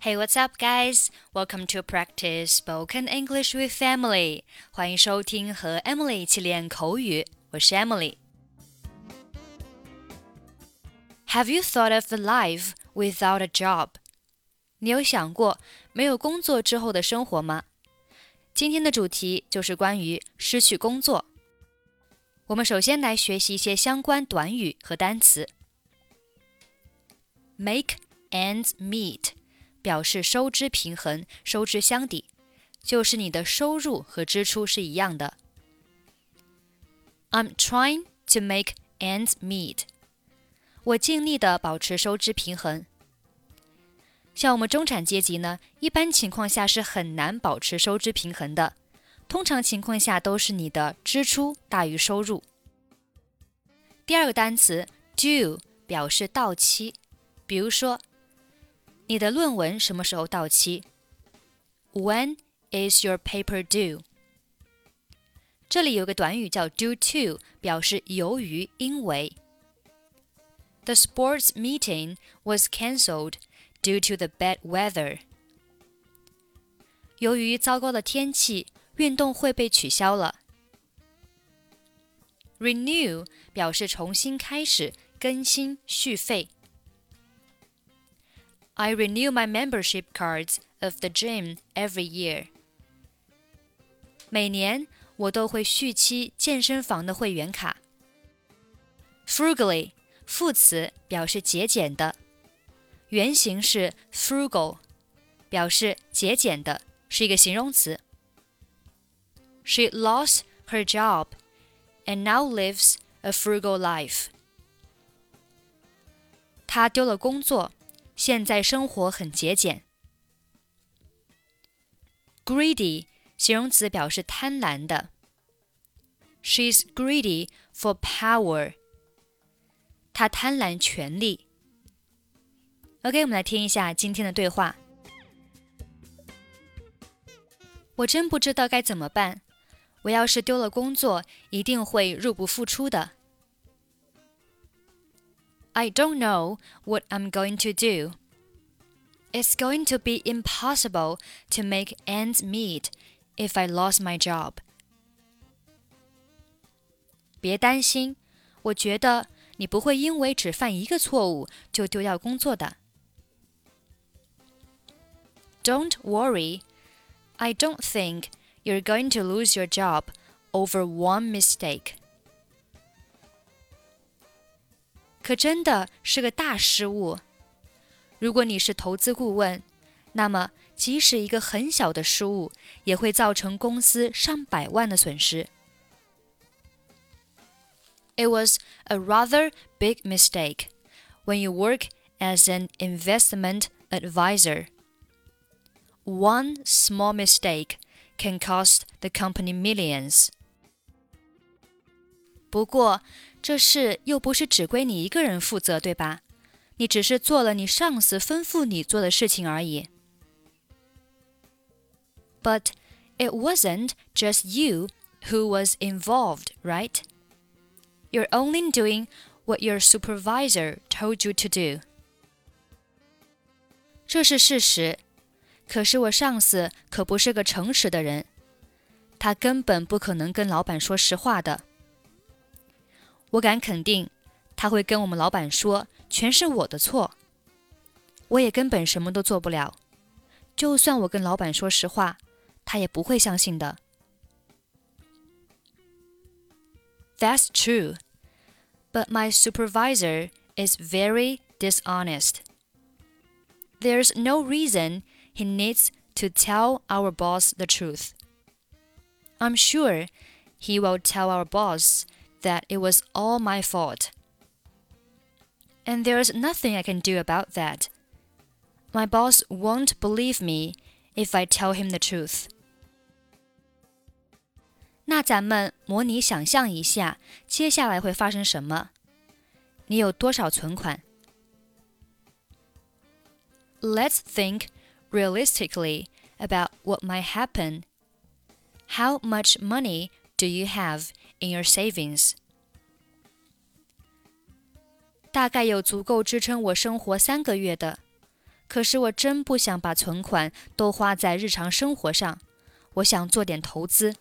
Hey, what's up, guys? Welcome to practice spoken English with Emily. 欢迎收听和 Emily 一起练口语。我是 Emily。Have you thought of the life without a job? 你有想过没有工作之后的生活吗？今天的主题就是关于失去工作。我们首先来学习一些相关短语和单词。Make ends meet。 表示收支平衡、收支相抵，就是你的收入和支出是一样的。I'm trying to make ends meet。我尽力的保持收支平衡。像我们中产阶级呢，一般情况下是很难保持收支平衡的。通常情况下都是你的支出大于收入。第二个单词 due 表示到期，比如说。你的论文什么时候到期？When is your paper due？这里有个短语叫 due to，表示由于、因为。The sports meeting was cancelled due to the bad weather。由于糟糕的天气，运动会被取消了。Renew 表示重新开始、更新、续费。 I renew my membership cards of the gym every year. 每年我都会续期健身房的会员卡。Frugally 副词表示节俭的，原型是 frugal，表示节俭的，是一个形容词。She lost her job and now lives a frugal life. 她丢了工作。 现在生活很节俭。Greedy 形容词表示贪婪的。She's greedy for power。她贪婪权力。OK，我们来听一下今天的对话。我真不知道该怎么办。我要是丢了工作，一定会入不敷出的。I don't know what I'm going to do. It's going to be impossible to make ends meet if I lost my job. 别担心，我觉得你不会因为只犯一个错误就丢掉工作的。Don't worry, I don't think you're going to lose your job over one mistake. 可真的是个大失误。如果你是投资顾问，那么即使一个很小的失误，也会造成公司上百万的损失。It was a rather big mistake when you work as an investment advisor. One small mistake can cost the company millions. 不过， 这事又不是只归你一个人负责，对吧？你只是做了你上司吩咐你做的事情而已。But it wasn't just you who was involved, right? You're only doing what your supervisor told you to do. 这是事实，可是我上司可不是个诚实的人，他根本不可能跟老板说实话的。我敢肯定，他会跟我们老板说全是我的错。我也根本什么都做不了。就算我跟老板说实话，他也不会相信的。That's true, but my supervisor is very dishonest. There's no reason he needs to tell our boss the truth. I'm sure he will tell our boss that it was all my fault. And there's nothing I can do about that. My boss won't believe me if I tell him the truth. 那咱们模拟想象一下，接下来会发生什么？你有多少存款？Let's think realistically about what might happen. How much money do you have in your savings? 大概有足够支撑我生活三个月的， 可是我真不想把存款都花在日常生活上，我想做点投资。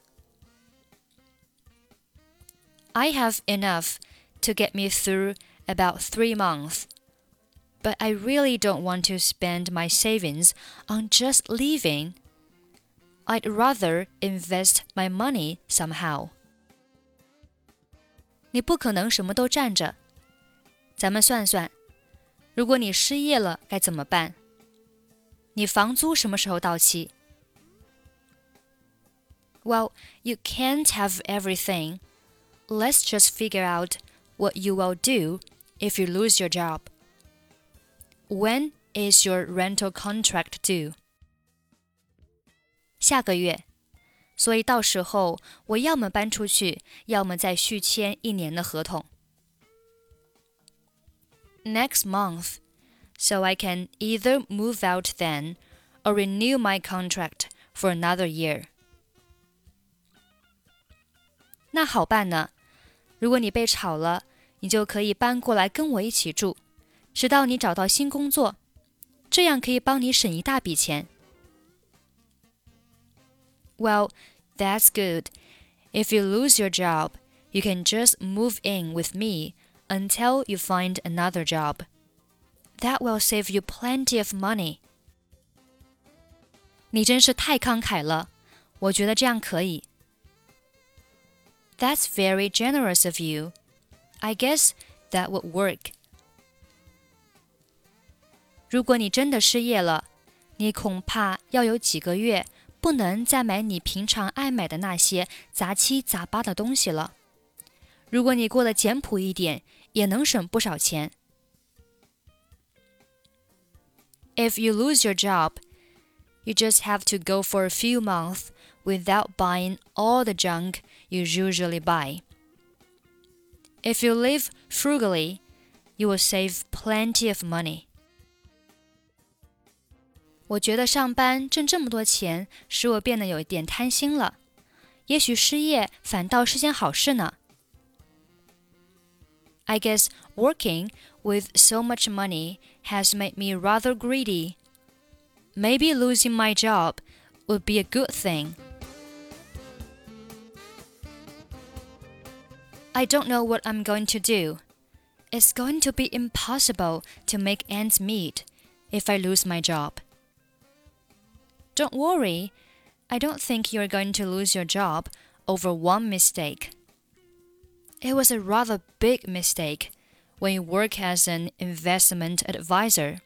I have enough to get me through about three months, but I really don't want to spend my savings on just living. I'd rather invest my money somehow. 你不可能什么都占着。咱们算算，如果你失业了该怎么办？你房租什么时候到期？Well, you can't have everything. Let's just figure out what you will do if you lose your job. When is your rental contract due? 下个月， 所以到时候我要么搬出去，要么再续签一年的合同。Next month, so I can either move out then or renew my contract for another year. 那好办呢，如果你被炒了，你就可以搬过来跟我一起住，直到你找到新工作，这样可以帮你省一大笔钱。well, that's good. If you lose your job, you can just move in with me until you find another job. That will save you plenty of money. 你真是太慷慨了，我觉得这样可以。That's very generous of you. I guess that would work. 如果你真的失业了，你恐怕要有几个月 不能再买你平常爱买的那些杂七杂八的东西了。如果你过得简朴一点，也能省不少钱。If you lose your job, you just have to go for a few months without buying all the junk you usually buy. If you live frugally, you will save plenty of money. 我觉得上班挣这么多钱，使我变得有一点贪心了。也许失业反倒是件好事呢。I guess working with so much money has made me rather greedy. Maybe losing my job would be a good thing. I don't know what I'm going to do. It's going to be impossible to make ends meet if I lose my job. Don't worry, I don't think you're going to lose your job over one mistake. It was a rather big mistake when you work as an investment advisor.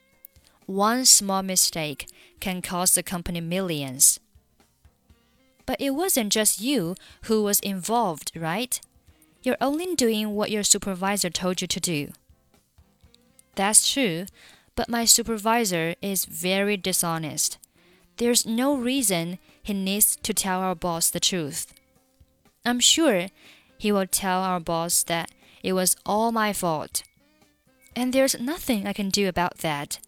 One small mistake can cost the company millions. But it wasn't just you who was involved, right? You're only doing what your supervisor told you to do. That's true, but my supervisor is very dishonest. There's no reason he needs to tell our boss the truth. I'm sure he will tell our boss that it was all my fault. And there's nothing I can do about that.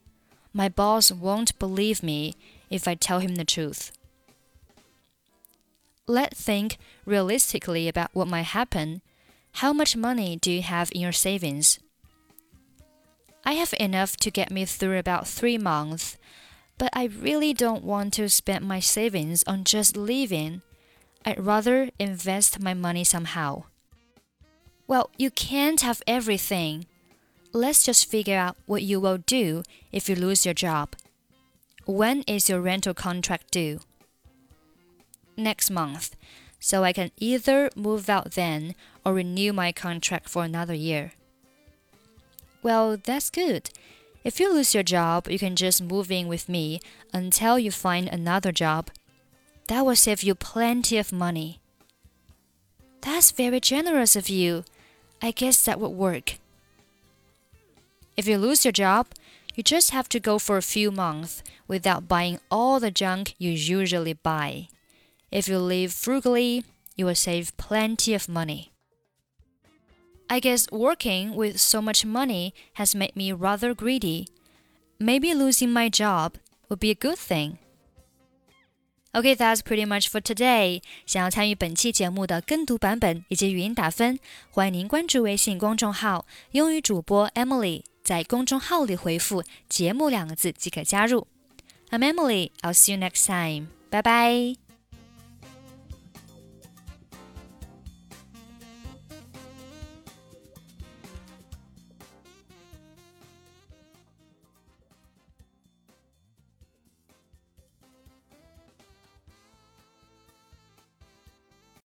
My boss won't believe me if I tell him the truth. Let's think realistically about what might happen. How much money do you have in your savings? I have enough to get me through about three months but I really don't want to spend my savings on just living. I'd rather invest my money somehow. Well, you can't have everything. Let's just figure out what you will do if you lose your job. When is your rental contract due? Next month, so I can either move out then or renew my contract for another year. Well, that's good. If you lose your job, you can just move in with me until you find another job. That will save you plenty of money. That's very generous of you. I guess that would work. If you lose your job, you just have to go for a few months without buying all the junk you usually buy. If you live frugally, you will save plenty of money. I guess working with so much money has made me rather greedy. Maybe losing my job would be a good thing. Okay, that's pretty much for today. 想要参与本期节目的跟读版本以及语音打分，欢迎您关注微信公众号“英语主播 Emily”，在公众号里回复“节目”两个字即可加入。I'm Emily. I'll see you next time. Bye bye.